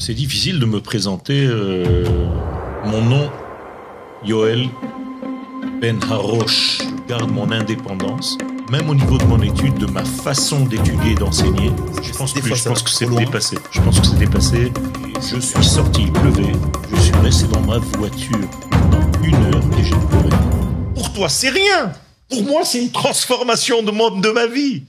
c'est difficile de me présenter. Euh, mon nom, Yoel Ben Harosh, je garde mon indépendance. Même au niveau de mon étude, de ma façon d'étudier et d'enseigner, je pense, je pense que c'est dépassé. Je pense que c'est dépassé. Je suis sorti, il pleuvait. Je suis resté dans ma voiture une heure et j'ai pleuré. Pour toi, c'est rien. Pour moi, c'est une transformation de, mon- de ma vie.